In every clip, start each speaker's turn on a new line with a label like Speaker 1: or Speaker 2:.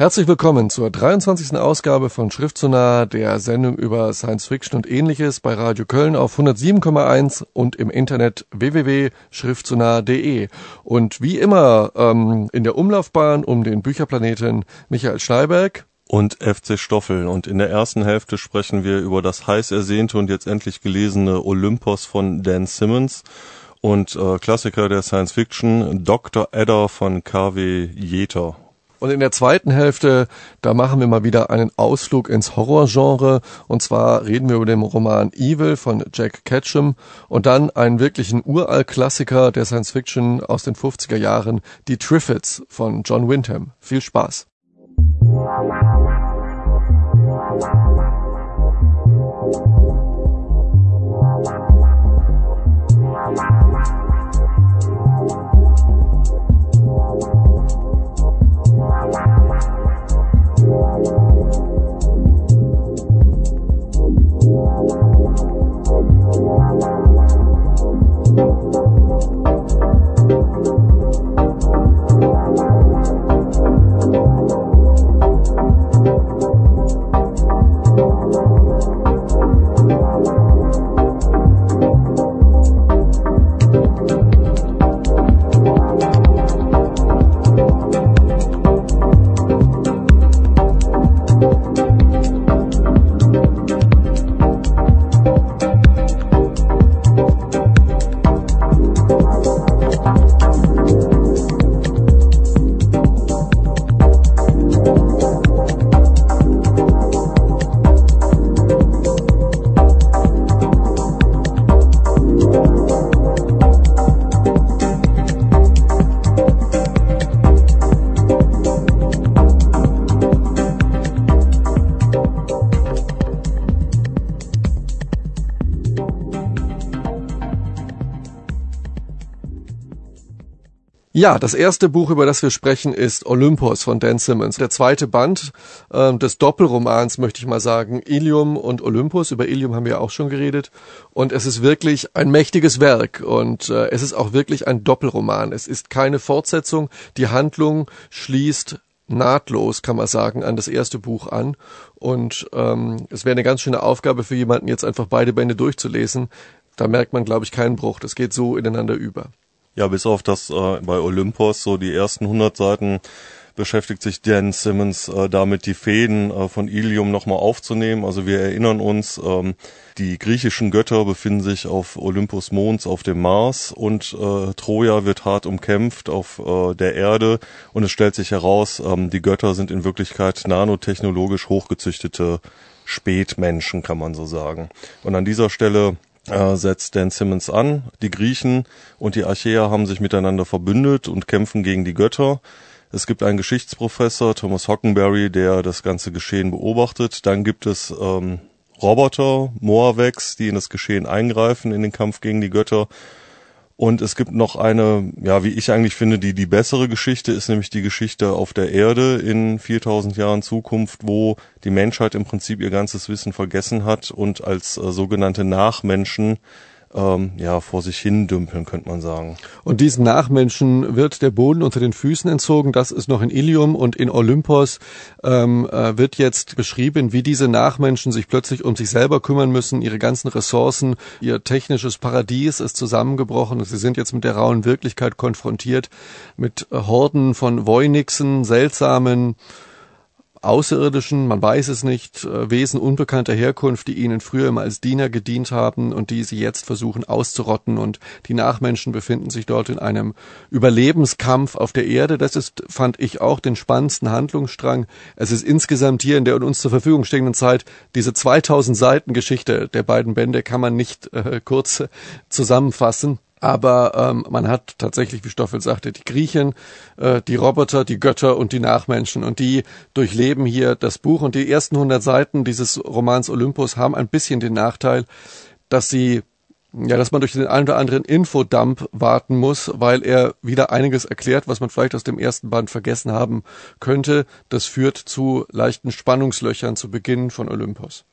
Speaker 1: Herzlich willkommen zur 23. Ausgabe von Schriftsonar, der Sendung über Science Fiction und ähnliches bei Radio Köln auf 107,1 und im Internet www.schriftsonar.de. Und wie immer ähm, in der Umlaufbahn um den Bücherplaneten Michael Schneiberg
Speaker 2: und FC Stoffel. Und in der ersten Hälfte sprechen wir über das heiß ersehnte und jetzt endlich gelesene Olympos von Dan Simmons und äh, Klassiker der Science Fiction Dr. Adder von K.W. Jeter.
Speaker 1: Und in der zweiten Hälfte, da machen wir mal wieder einen Ausflug ins Horrorgenre. Und zwar reden wir über den Roman Evil von Jack Ketchum und dann einen wirklichen Uralt-Klassiker der Science Fiction aus den 50er Jahren, die Triffids von John Wyndham. Viel Spaß. Ja, das erste Buch, über das wir sprechen, ist Olympos von Dan Simmons. Der zweite Band äh, des Doppelromans, möchte ich mal sagen, Ilium und Olympus. Über Ilium haben wir auch schon geredet. Und es ist wirklich ein mächtiges Werk. Und äh, es ist auch wirklich ein Doppelroman. Es ist keine Fortsetzung. Die Handlung schließt nahtlos, kann man sagen, an das erste Buch an. Und ähm, es wäre eine ganz schöne Aufgabe für jemanden, jetzt einfach beide Bände durchzulesen. Da merkt man, glaube ich, keinen Bruch. Das geht so ineinander über.
Speaker 2: Ja, bis auf das äh, bei Olympos so die ersten 100 Seiten beschäftigt sich Dan Simmons äh, damit, die Fäden äh, von Ilium nochmal aufzunehmen. Also wir erinnern uns, ähm, die griechischen Götter befinden sich auf Olympus Mons auf dem Mars und äh, Troja wird hart umkämpft auf äh, der Erde und es stellt sich heraus, ähm, die Götter sind in Wirklichkeit nanotechnologisch hochgezüchtete Spätmenschen, kann man so sagen. Und an dieser Stelle äh, setzt Dan Simmons an. Die Griechen und die Achäer haben sich miteinander verbündet und kämpfen gegen die Götter. Es gibt einen Geschichtsprofessor, Thomas Hockenberry, der das ganze Geschehen beobachtet. Dann gibt es ähm, Roboter, Moavex, die in das Geschehen eingreifen in den Kampf gegen die Götter. Und es gibt noch eine, ja, wie ich eigentlich finde, die die bessere Geschichte ist nämlich die Geschichte auf der Erde in 4000 Jahren Zukunft, wo die Menschheit im Prinzip ihr ganzes Wissen vergessen hat und als äh, sogenannte Nachmenschen ähm, ja vor sich hin dümpeln, könnte man sagen.
Speaker 1: Und diesen Nachmenschen wird der Boden unter den Füßen entzogen. Das ist noch in Ilium und in Olympos ähm, äh, wird jetzt beschrieben, wie diese Nachmenschen sich plötzlich um sich selber kümmern müssen, ihre ganzen Ressourcen, ihr technisches Paradies ist zusammengebrochen sie sind jetzt mit der rauen Wirklichkeit konfrontiert, mit Horden von Voynixen, seltsamen Außerirdischen, man weiß es nicht, äh, Wesen unbekannter Herkunft, die ihnen früher immer als Diener gedient haben und die sie jetzt versuchen auszurotten und die Nachmenschen befinden sich dort in einem Überlebenskampf auf der Erde. Das ist, fand ich, auch den spannendsten Handlungsstrang. Es ist insgesamt hier in der uns zur Verfügung stehenden Zeit diese 2000 Seiten Geschichte der beiden Bände kann man nicht äh, kurz zusammenfassen. Aber ähm, man hat tatsächlich, wie Stoffel sagte, die Griechen, äh, die Roboter, die Götter und die Nachmenschen. Und die durchleben hier das Buch. Und die ersten 100 Seiten dieses Romans Olympus haben ein bisschen den Nachteil, dass sie ja, dass man durch den einen oder anderen Infodump warten muss, weil er wieder einiges erklärt, was man vielleicht aus dem ersten Band vergessen haben könnte. Das führt zu leichten Spannungslöchern zu Beginn von Olympus.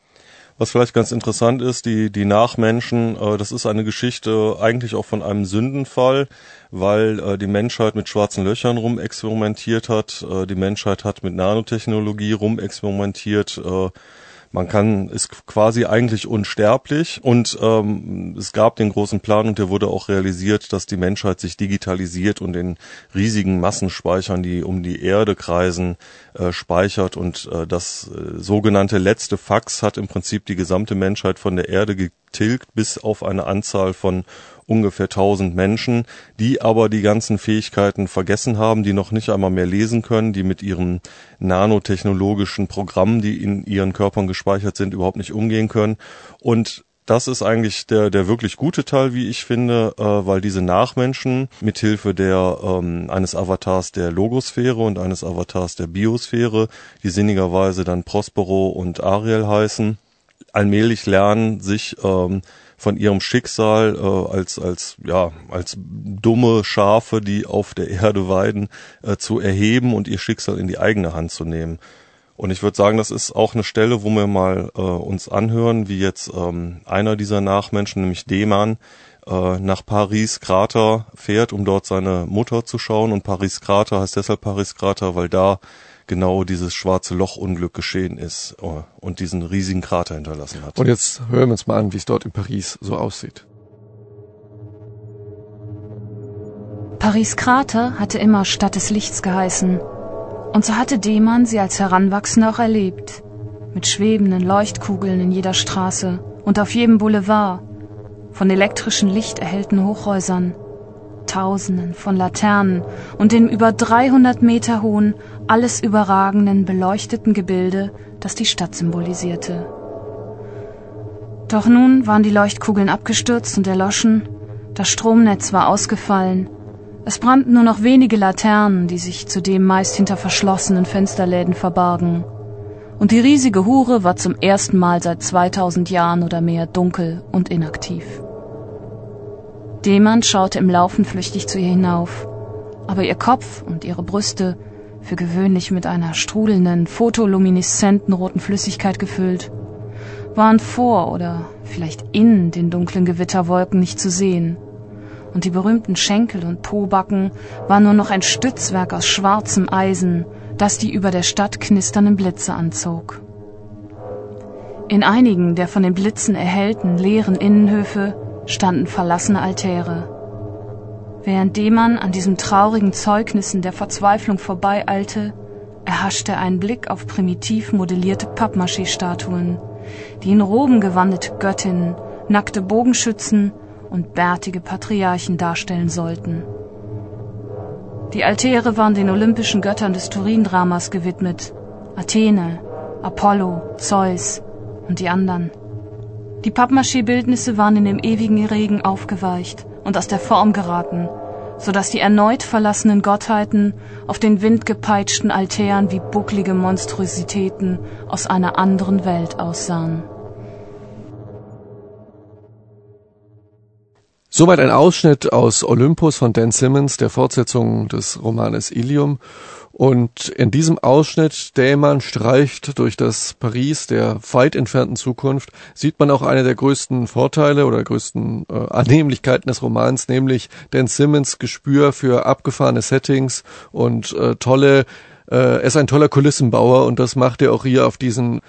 Speaker 2: Was vielleicht ganz interessant ist, die, die Nachmenschen, äh, das ist eine Geschichte eigentlich auch von einem Sündenfall, weil äh, die Menschheit mit schwarzen Löchern rumexperimentiert hat, äh, die Menschheit hat mit Nanotechnologie rumexperimentiert, äh, man kann ist quasi eigentlich unsterblich und ähm, es gab den großen Plan und der wurde auch realisiert, dass die Menschheit sich digitalisiert und in riesigen Massenspeichern, die um die Erde kreisen, äh, speichert und äh, das äh, sogenannte letzte Fax hat im Prinzip die gesamte Menschheit von der Erde getilgt bis auf eine Anzahl von ungefähr 1000 Menschen, die aber die ganzen Fähigkeiten vergessen haben, die noch nicht einmal mehr lesen können, die mit ihren nanotechnologischen Programmen, die in ihren Körpern gespeichert sind, überhaupt nicht umgehen können. Und das ist eigentlich der, der wirklich gute Teil, wie ich finde, äh, weil diese Nachmenschen mithilfe der, ähm, eines Avatars der Logosphäre und eines Avatars der Biosphäre, die sinnigerweise dann Prospero und Ariel heißen, allmählich lernen, sich ähm, von ihrem Schicksal äh, als als ja als dumme Schafe, die auf der Erde weiden, äh, zu erheben und ihr Schicksal in die eigene Hand zu nehmen. Und ich würde sagen, das ist auch eine Stelle, wo wir mal äh, uns anhören, wie jetzt ähm, einer dieser Nachmenschen, nämlich Deman, äh, nach Paris Krater fährt, um dort seine Mutter zu schauen. Und Paris Krater heißt deshalb Paris Krater, weil da genau dieses schwarze Loch-Unglück geschehen ist uh, und diesen riesigen Krater hinterlassen hat.
Speaker 1: Und jetzt hören wir uns mal an, wie es dort in Paris so aussieht.
Speaker 3: Paris Krater hatte immer Stadt des Lichts geheißen. Und so hatte Demann sie als Heranwachsender auch erlebt. Mit schwebenden Leuchtkugeln in jeder Straße und auf jedem Boulevard. Von elektrischen Licht erhellten Hochhäusern. Tausenden von Laternen und dem über 300 Meter hohen, alles überragenden, beleuchteten Gebilde, das die Stadt symbolisierte. Doch nun waren die Leuchtkugeln abgestürzt und erloschen, das Stromnetz war ausgefallen, es brannten nur noch wenige Laternen, die sich zudem meist hinter verschlossenen Fensterläden verbargen. Und die riesige Hure war zum ersten Mal seit 2000 Jahren oder mehr dunkel und inaktiv. Demand schaute im Laufen flüchtig zu ihr hinauf, aber ihr Kopf und ihre Brüste, für gewöhnlich mit einer strudelnden, fotolumineszenten roten Flüssigkeit gefüllt, waren vor oder vielleicht in den dunklen Gewitterwolken nicht zu sehen und die berühmten Schenkel und Pobacken waren nur noch ein Stützwerk aus schwarzem Eisen, das die über der Stadt knisternden Blitze anzog. In einigen der von den Blitzen erhellten leeren Innenhöfe standen verlassene Altäre. Währenddem man an diesen traurigen Zeugnissen der Verzweiflung vorbeieilte, erhaschte er einen Blick auf primitiv modellierte Pappmaché-Statuen, die in Roben gewandete Göttinnen, nackte Bogenschützen und bärtige Patriarchen darstellen sollten. Die Altäre waren den olympischen Göttern des Turin-Dramas gewidmet. Athene, Apollo, Zeus und die anderen. Die Pappmaché-Bildnisse waren in dem ewigen Regen aufgeweicht und aus der Form geraten, so dass die erneut verlassenen Gottheiten auf den windgepeitschten Altären wie bucklige Monstrositäten aus einer anderen Welt aussahen.
Speaker 1: Soweit ein Ausschnitt aus Olympus von Dan Simmons, der Fortsetzung des Romanes Ilium. Und in diesem Ausschnitt, Dämon streicht durch das Paris der weit entfernten Zukunft, sieht man auch eine der größten Vorteile oder größten äh, Annehmlichkeiten des Romans, nämlich Dan Simmons Gespür für abgefahrene Settings und äh, tolle, äh, er ist ein toller Kulissenbauer und das macht er auch hier auf diesen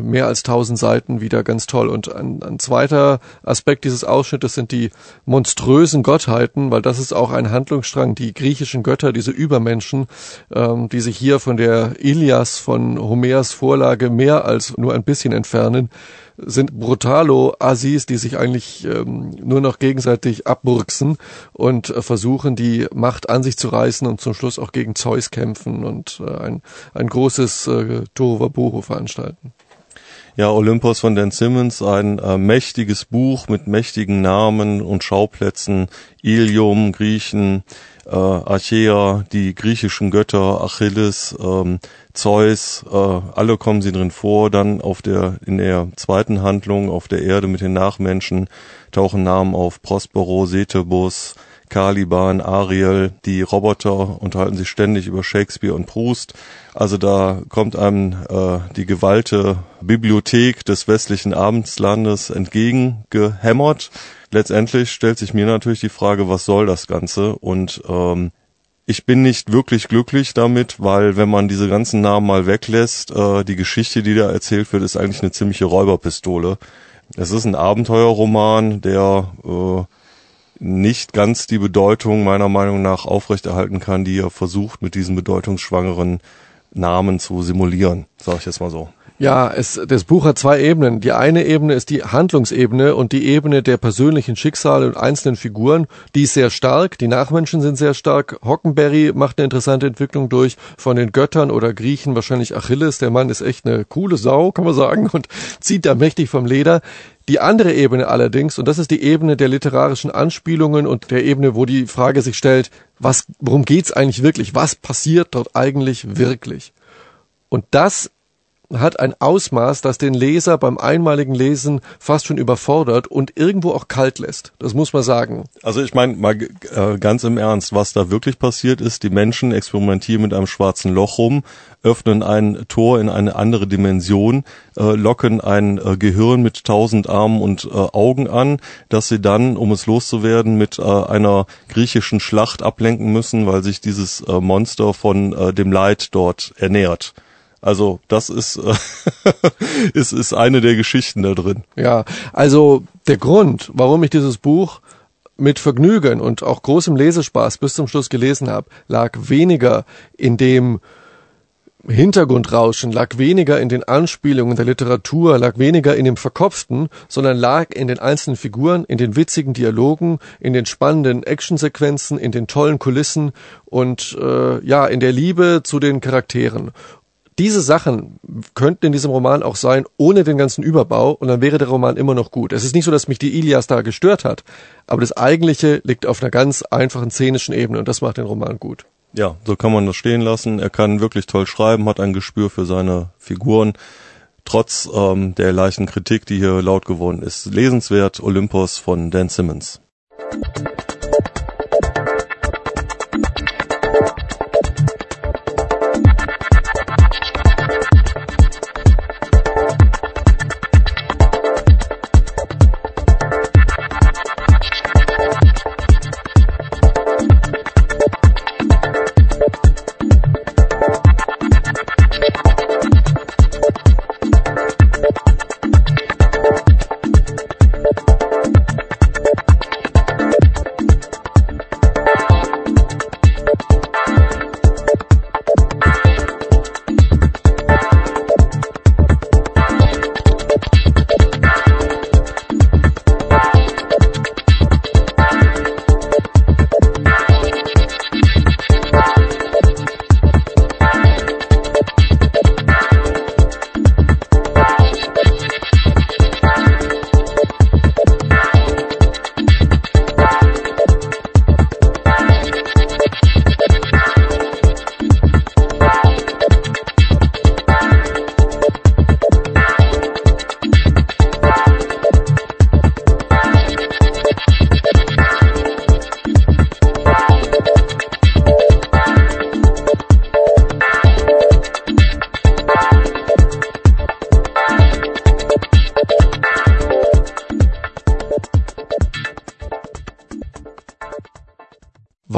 Speaker 1: mehr als tausend Seiten wieder ganz toll. Und ein, ein zweiter Aspekt dieses Ausschnittes sind die monströsen Gottheiten, weil das ist auch ein Handlungsstrang, die griechischen Götter, diese Übermenschen, ähm, die sich hier von der Ilias, von Homers Vorlage mehr als nur ein bisschen entfernen, sind brutalo Assis, die sich eigentlich ähm, nur noch gegenseitig abburksen und äh, versuchen, die Macht an sich zu reißen und zum Schluss auch gegen Zeus kämpfen und äh, ein, ein großes äh, Tohuwabohu veranstalten.
Speaker 2: Ja, Olympus von Dan Simmons, ein äh, mächtiges Buch mit mächtigen Namen und Schauplätzen. Ilium, Griechen, äh, Archaea, die griechischen Götter, Achilles, ähm, Zeus, äh, alle kommen sie drin vor. Dann auf der, in der zweiten Handlung auf der Erde mit den Nachmenschen tauchen Namen auf Prospero, Setebus, Caliban, Ariel, die Roboter unterhalten sich ständig über Shakespeare und Proust. Also da kommt einem äh, die gewalte Bibliothek des westlichen Abendslandes entgegengehämmert. Letztendlich stellt sich mir natürlich die Frage, was soll das Ganze? Und ähm, ich bin nicht wirklich glücklich damit, weil wenn man diese ganzen Namen mal weglässt, äh, die Geschichte, die da erzählt wird, ist eigentlich eine ziemliche Räuberpistole. Es ist ein Abenteuerroman, der äh, nicht ganz die Bedeutung meiner Meinung nach aufrechterhalten kann, die er versucht mit diesen bedeutungsschwangeren Namen zu simulieren, sage ich jetzt mal so.
Speaker 1: Ja, es, das Buch hat zwei Ebenen. Die eine Ebene ist die Handlungsebene und die Ebene der persönlichen Schicksale und einzelnen Figuren. Die ist sehr stark. Die Nachmenschen sind sehr stark. Hockenberry macht eine interessante Entwicklung durch. Von den Göttern oder Griechen wahrscheinlich Achilles. Der Mann ist echt eine coole Sau, kann man sagen, und zieht da mächtig vom Leder. Die andere Ebene allerdings, und das ist die Ebene der literarischen Anspielungen und der Ebene, wo die Frage sich stellt, was, worum geht's eigentlich wirklich? Was passiert dort eigentlich wirklich? Und das hat ein Ausmaß, das den Leser beim einmaligen Lesen fast schon überfordert und irgendwo auch kalt lässt. Das muss man sagen.
Speaker 2: Also ich meine mal äh, ganz im Ernst, was da wirklich passiert ist, die Menschen experimentieren mit einem schwarzen Loch rum, öffnen ein Tor in eine andere Dimension, äh, locken ein äh, Gehirn mit tausend Armen und äh, Augen an, dass sie dann, um es loszuwerden, mit äh, einer griechischen Schlacht ablenken müssen, weil sich dieses äh, Monster von dem Leid dort ernährt. Also das ist, äh, ist, ist eine der Geschichten da drin.
Speaker 1: Ja, also der Grund, warum ich dieses Buch mit Vergnügen und auch großem Lesespaß bis zum Schluss gelesen habe, lag weniger in dem Hintergrundrauschen, lag weniger in den Anspielungen der Literatur, lag weniger in dem Verkopften, sondern lag in den einzelnen Figuren, in den witzigen Dialogen, in den spannenden Actionsequenzen, in den tollen Kulissen und äh, ja, in der Liebe zu den Charakteren diese Sachen könnten in diesem Roman auch sein, ohne den ganzen Überbau, und dann wäre der Roman immer noch gut. Es ist nicht so, dass mich die Ilias da gestört hat, aber das Eigentliche liegt auf einer ganz einfachen szenischen Ebene und das macht den Roman gut.
Speaker 2: Ja, so kann man das stehen lassen. Er kann wirklich toll schreiben, hat ein Gespür für seine Figuren. Trotz ähm, der leichten Kritik, die hier laut geworden ist. Lesenswert Olympos von Dan Simmons.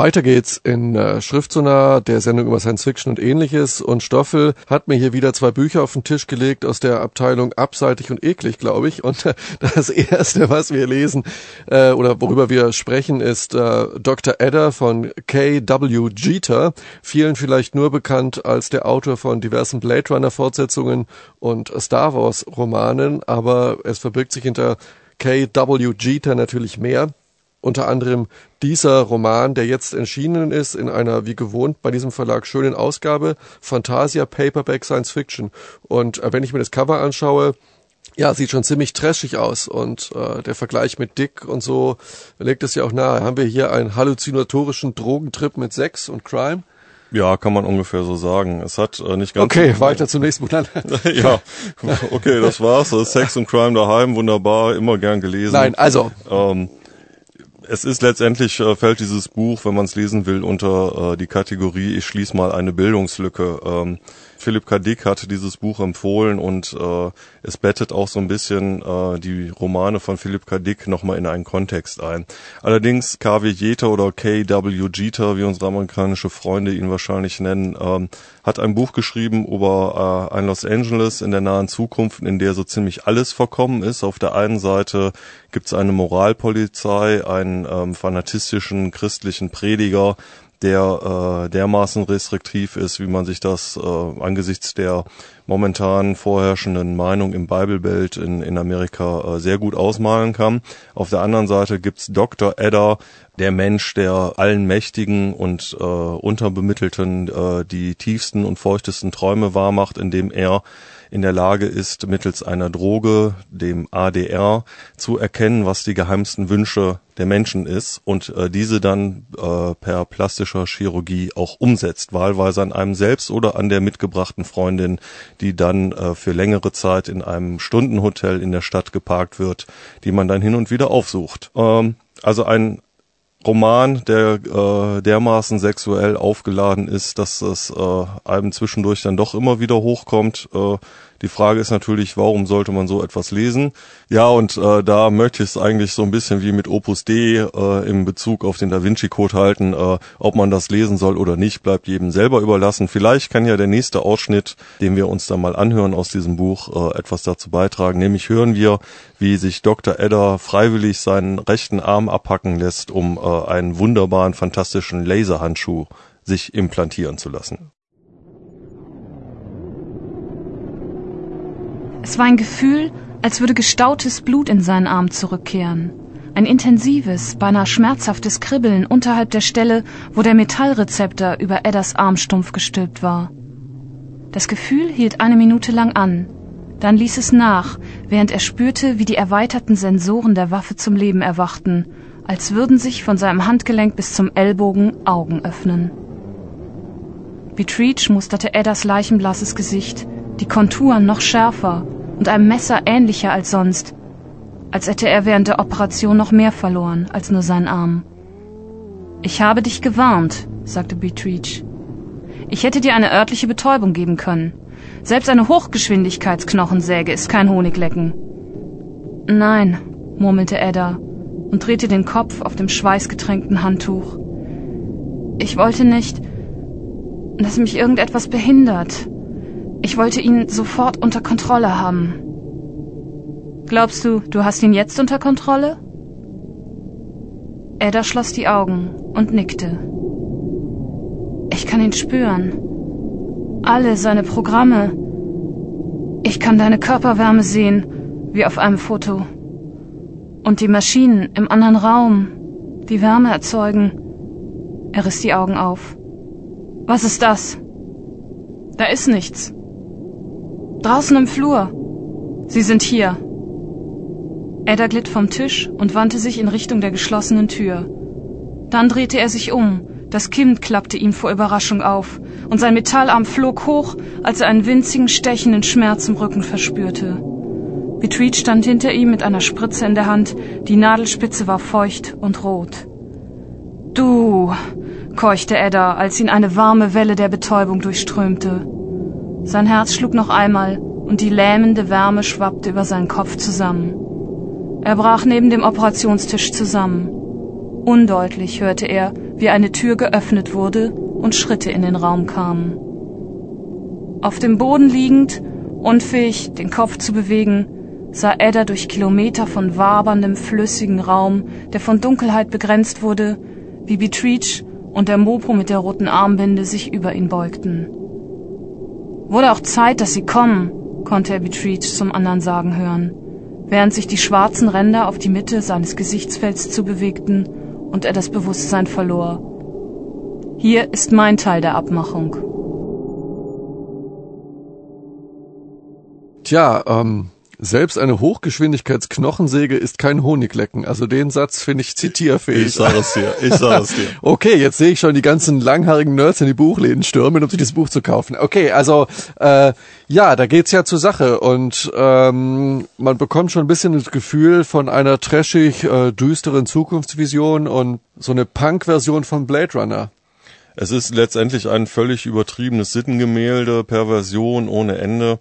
Speaker 1: Weiter geht's in äh, Schriftsonar, der Sendung über Science Fiction und ähnliches. Und Stoffel hat mir hier wieder zwei Bücher auf den Tisch gelegt aus der Abteilung Abseitig und Eklig, glaube ich. Und äh, das erste, was wir lesen äh, oder worüber wir sprechen, ist äh, Dr. Edder von K.W. Jeter. Vielen vielleicht nur bekannt als der Autor von diversen Blade Runner Fortsetzungen und Star Wars Romanen, aber es verbirgt sich hinter K.W. Jeter natürlich mehr unter anderem dieser Roman, der jetzt erschienen ist in einer wie gewohnt bei diesem Verlag schönen Ausgabe, Fantasia Paperback Science Fiction. Und äh, wenn ich mir das Cover anschaue, ja, sieht schon ziemlich trashig aus und äh, der Vergleich mit Dick und so legt es ja auch nahe. Haben wir hier einen halluzinatorischen Drogentrip mit Sex und Crime?
Speaker 2: Ja, kann man ungefähr so sagen. Es hat äh, nicht ganz.
Speaker 1: Okay, so weiter zum nächsten Buch.
Speaker 2: ja, okay, das war's. Sex und Crime daheim, wunderbar, immer gern gelesen.
Speaker 1: Nein, also.
Speaker 2: Ähm, es ist letztendlich, äh, fällt dieses Buch, wenn man es lesen will, unter äh, die Kategorie, ich schließe mal eine Bildungslücke. Ähm, Philipp K. Dick hat dieses Buch empfohlen und äh, es bettet auch so ein bisschen äh, die Romane von Philipp K. Dick nochmal in einen Kontext ein. Allerdings KW Jeter oder KW Jeter, wie unsere amerikanische Freunde ihn wahrscheinlich nennen, ähm, hat ein Buch geschrieben über äh, ein Los Angeles in der nahen Zukunft, in der so ziemlich alles verkommen ist. Auf der einen Seite gibt es eine Moralpolizei, einen ähm, fanatistischen christlichen Prediger, der äh, dermaßen restriktiv ist, wie man sich das äh, angesichts der momentan vorherrschenden Meinung im Bible Belt in, in Amerika äh, sehr gut ausmalen kann. Auf der anderen Seite gibt's Dr. Edda, der Mensch, der allen Mächtigen und äh, Unterbemittelten äh, die tiefsten und feuchtesten Träume wahrmacht, indem er in der Lage ist, mittels einer Droge, dem ADR, zu erkennen, was die geheimsten Wünsche der Menschen ist und äh, diese dann äh, per plastischer Chirurgie auch umsetzt, wahlweise an einem selbst oder an der mitgebrachten Freundin, die dann äh, für längere Zeit in einem Stundenhotel in der Stadt geparkt wird, die man dann hin und wieder aufsucht. Ähm, also ein Roman, der äh, dermaßen sexuell aufgeladen ist, dass es äh, einem zwischendurch dann doch immer wieder hochkommt. Äh, die Frage ist natürlich, warum sollte man so etwas lesen? Ja, und äh, da möchte ich es eigentlich so ein bisschen wie mit Opus D äh, im Bezug auf den Da Vinci Code halten. Äh, ob man das lesen soll oder nicht, bleibt jedem selber überlassen. Vielleicht kann ja der nächste Ausschnitt, den wir uns dann mal anhören aus diesem Buch, äh, etwas dazu beitragen. Nämlich hören wir, wie sich Dr. Edder freiwillig seinen rechten Arm abhacken lässt, um äh, einen wunderbaren, fantastischen Laserhandschuh sich implantieren zu lassen.
Speaker 3: Es war ein Gefühl, als würde gestautes Blut in seinen Arm zurückkehren. Ein intensives, beinahe schmerzhaftes Kribbeln unterhalb der Stelle, wo der Metallrezeptor über Edders Armstumpf gestülpt war. Das Gefühl hielt eine Minute lang an. Dann ließ es nach, während er spürte, wie die erweiterten Sensoren der Waffe zum Leben erwachten, als würden sich von seinem Handgelenk bis zum Ellbogen Augen öffnen. Beatrice musterte Eddas leichenblasses Gesicht, die Konturen noch schärfer, und einem Messer ähnlicher als sonst, als hätte er während der Operation noch mehr verloren als nur seinen Arm. Ich habe dich gewarnt, sagte Beatrice. Ich hätte dir eine örtliche Betäubung geben können. Selbst eine Hochgeschwindigkeitsknochensäge ist kein Honiglecken. Nein, murmelte Edda und drehte den Kopf auf dem schweißgetränkten Handtuch. Ich wollte nicht, dass mich irgendetwas behindert. Ich wollte ihn sofort unter Kontrolle haben. Glaubst du, du hast ihn jetzt unter Kontrolle? Ada schloss die Augen und nickte. Ich kann ihn spüren. Alle seine Programme. Ich kann deine Körperwärme sehen, wie auf einem Foto. Und die Maschinen im anderen Raum, die Wärme erzeugen. Er riss die Augen auf. Was ist das? Da ist nichts. Draußen im Flur. Sie sind hier. Edda glitt vom Tisch und wandte sich in Richtung der geschlossenen Tür. Dann drehte er sich um. Das Kind klappte ihm vor Überraschung auf, und sein Metallarm flog hoch, als er einen winzigen, stechenden Schmerz im Rücken verspürte. Beatrice stand hinter ihm mit einer Spritze in der Hand, die Nadelspitze war feucht und rot. Du, keuchte Edda, als ihn eine warme Welle der Betäubung durchströmte. Sein Herz schlug noch einmal und die lähmende Wärme schwappte über seinen Kopf zusammen. Er brach neben dem Operationstisch zusammen. Undeutlich hörte er, wie eine Tür geöffnet wurde und Schritte in den Raum kamen. Auf dem Boden liegend, unfähig, den Kopf zu bewegen, sah Edda durch Kilometer von waberndem, flüssigen Raum, der von Dunkelheit begrenzt wurde, wie Beatrice und der Mopo mit der roten Armbinde sich über ihn beugten. Wurde auch Zeit, dass Sie kommen, konnte er Beatrice zum anderen sagen hören, während sich die schwarzen Ränder auf die Mitte seines Gesichtsfelds zubewegten und er das Bewusstsein verlor. Hier ist mein Teil der Abmachung.
Speaker 1: Tja, ähm, Selbst eine Hochgeschwindigkeitsknochensäge ist kein Honiglecken. Also den Satz finde ich zitierfähig.
Speaker 2: Ich sage es dir, ich sage es dir.
Speaker 1: Okay, jetzt sehe ich schon die ganzen langhaarigen Nerds in die Buchläden stürmen, um sich das Buch zu kaufen. Okay, also äh, ja, da geht's ja zur Sache und ähm, man bekommt schon ein bisschen das Gefühl von einer trashig äh, düsteren Zukunftsvision und so eine Punk-Version von Blade Runner.
Speaker 2: Es ist letztendlich ein völlig übertriebenes Sittengemälde, Perversion ohne Ende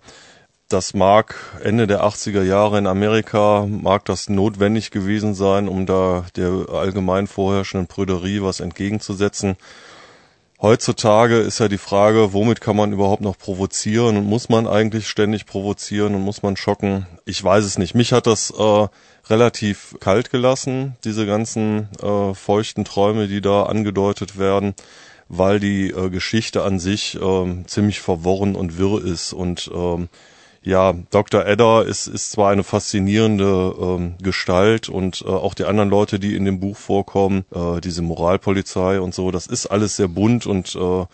Speaker 2: das mag Ende der 80er Jahre in Amerika, mag das notwendig gewesen sein, um da der allgemein vorherrschenden Prüderie was entgegenzusetzen. Heutzutage ist ja die Frage, womit kann man überhaupt noch provozieren und muss man eigentlich ständig provozieren und muss man schocken? Ich weiß es nicht. Mich hat das äh, relativ kalt gelassen, diese ganzen äh, feuchten Träume, die da angedeutet werden, weil die äh, Geschichte an sich äh, ziemlich verworren und wirr ist und äh, ja, Dr. Edder ist, ist zwar eine faszinierende ähm, Gestalt und äh, auch die anderen Leute, die in dem Buch vorkommen, äh, diese Moralpolizei und so, das ist alles sehr bunt und äh,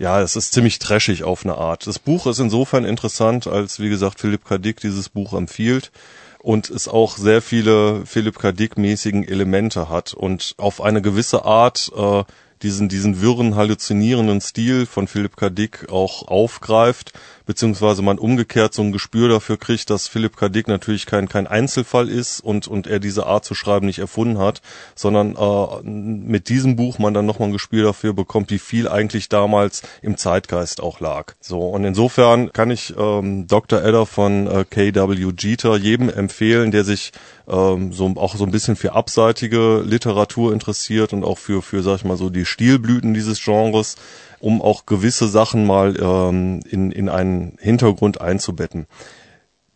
Speaker 2: ja, es ist ziemlich trashig auf eine Art. Das Buch ist insofern interessant, als wie gesagt Philipp K. Dick dieses Buch empfiehlt und es auch sehr viele Philipp K. Dick mäßigen Elemente hat und auf eine gewisse Art äh, diesen, diesen wirren, halluzinierenden Stil von Philipp K. Dick auch aufgreift, beziehungsweise man umgekehrt so ein Gespür dafür kriegt, dass Philipp K. Dick natürlich kein, kein Einzelfall ist und, und er diese Art zu schreiben nicht erfunden hat, sondern äh, mit diesem Buch man dann nochmal ein Gespür dafür bekommt, wie viel eigentlich damals im Zeitgeist auch lag. So, und insofern kann ich ähm, Dr. Edder von äh, K.W. Jeter jedem empfehlen, der sich ähm, so auch so ein bisschen für abseitige Literatur interessiert und auch für, für, sag ich mal, so die Stilblüten dieses Genres, um auch gewisse Sachen mal ähm, in, in einen Hintergrund einzubetten.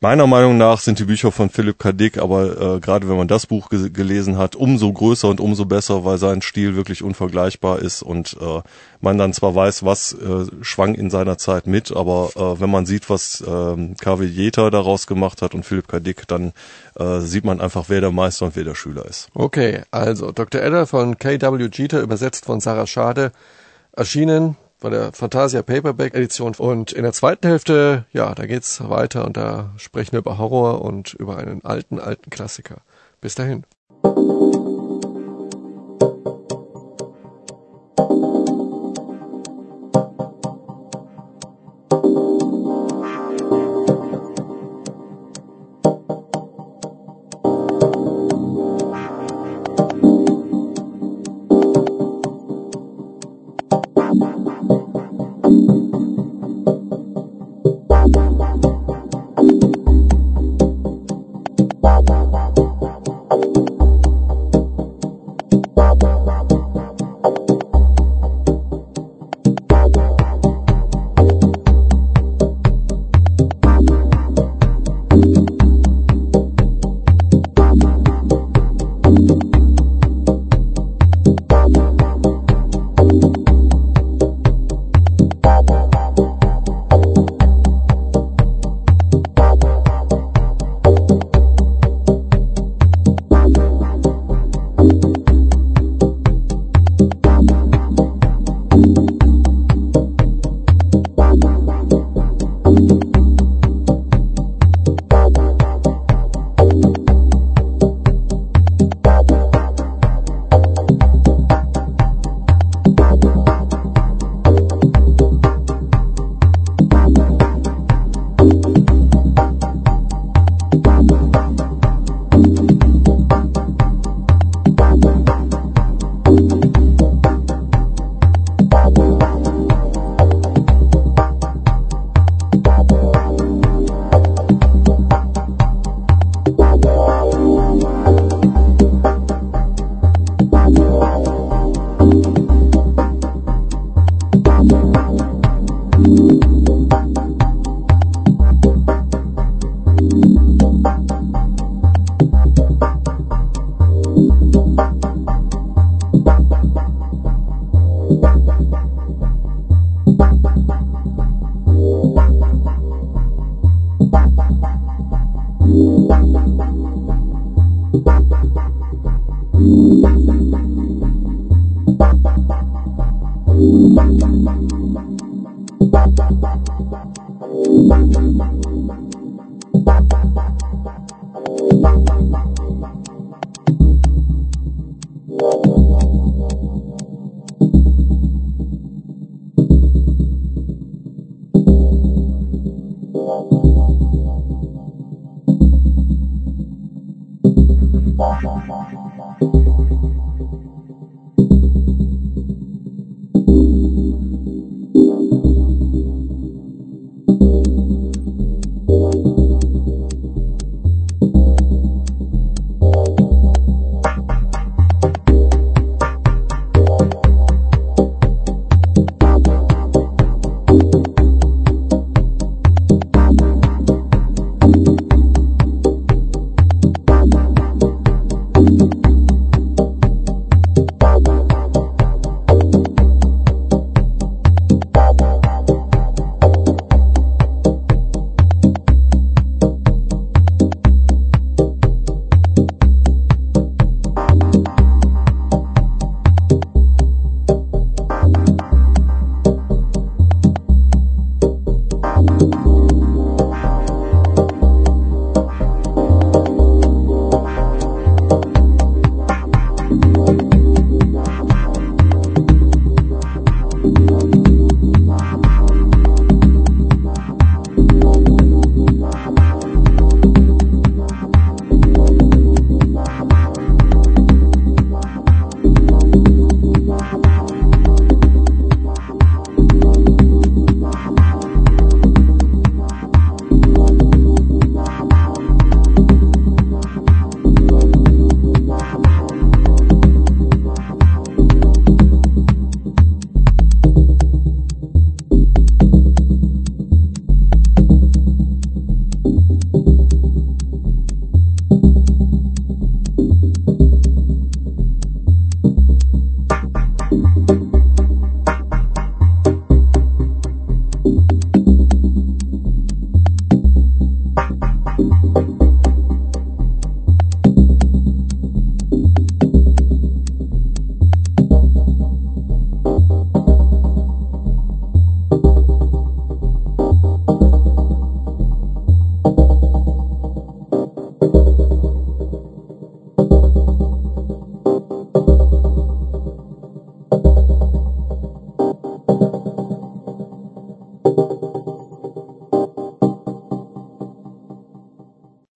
Speaker 2: Meiner Meinung nach sind die Bücher von Philipp K. Dick, aber äh, gerade wenn man das Buch ge gelesen hat, umso größer und umso besser, weil sein Stil wirklich unvergleichbar ist und äh, man dann zwar weiß, was äh, schwang in seiner Zeit mit, aber äh, wenn man sieht, was äh, K.W. Jeter daraus gemacht hat und Philipp K. Dick, dann äh, sieht man einfach, wer der Meister und wer der Schüler ist.
Speaker 1: Okay, also Dr. Edder von K.W. Jeter, übersetzt von Sarah Schade, erschienen bei der Fantasia Paperback Edition. Und in der zweiten Hälfte, ja, da geht's weiter und da sprechen wir über Horror und über einen alten, alten Klassiker. Bis dahin.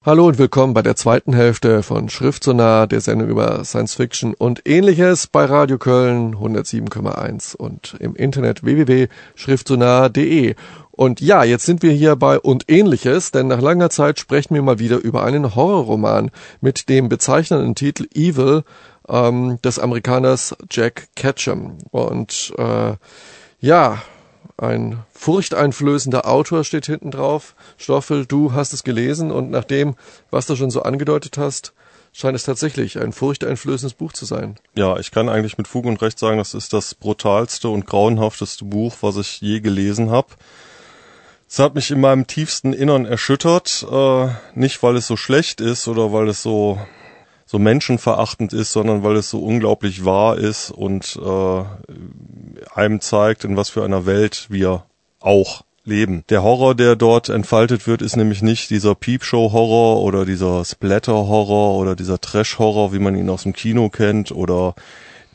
Speaker 1: Hallo und willkommen bei der zweiten Hälfte von Schriftsonar, der Sendung über Science Fiction und ähnliches bei Radio Köln 107,1 und im Internet www.schriftsonar.de. Und ja, jetzt sind wir hier bei und ähnliches, denn nach langer Zeit sprechen wir mal wieder über einen Horrorroman mit dem bezeichnenden Titel Evil ähm, des Amerikaners Jack Ketchum. Und äh, ja, ein furchteinflößender Autor steht hinten drauf. Stoffel, du hast es gelesen und nach dem, was du schon so angedeutet hast, scheint es tatsächlich ein furchteinflößendes Buch zu sein.
Speaker 2: Ja, ich kann eigentlich mit Fug und Recht sagen, das ist das brutalste und grauenhafteste Buch, was ich je gelesen habe. Es hat mich in meinem tiefsten Innern erschüttert, äh, nicht weil es so schlecht ist oder weil es so so menschenverachtend ist, sondern weil es so unglaublich wahr ist und äh, einem zeigt, in was für einer Welt wir auch leben. Der Horror, der dort entfaltet wird, ist nämlich nicht dieser Peepshow-Horror oder dieser Splatter-Horror oder dieser Trash-Horror, wie man ihn aus dem Kino kennt oder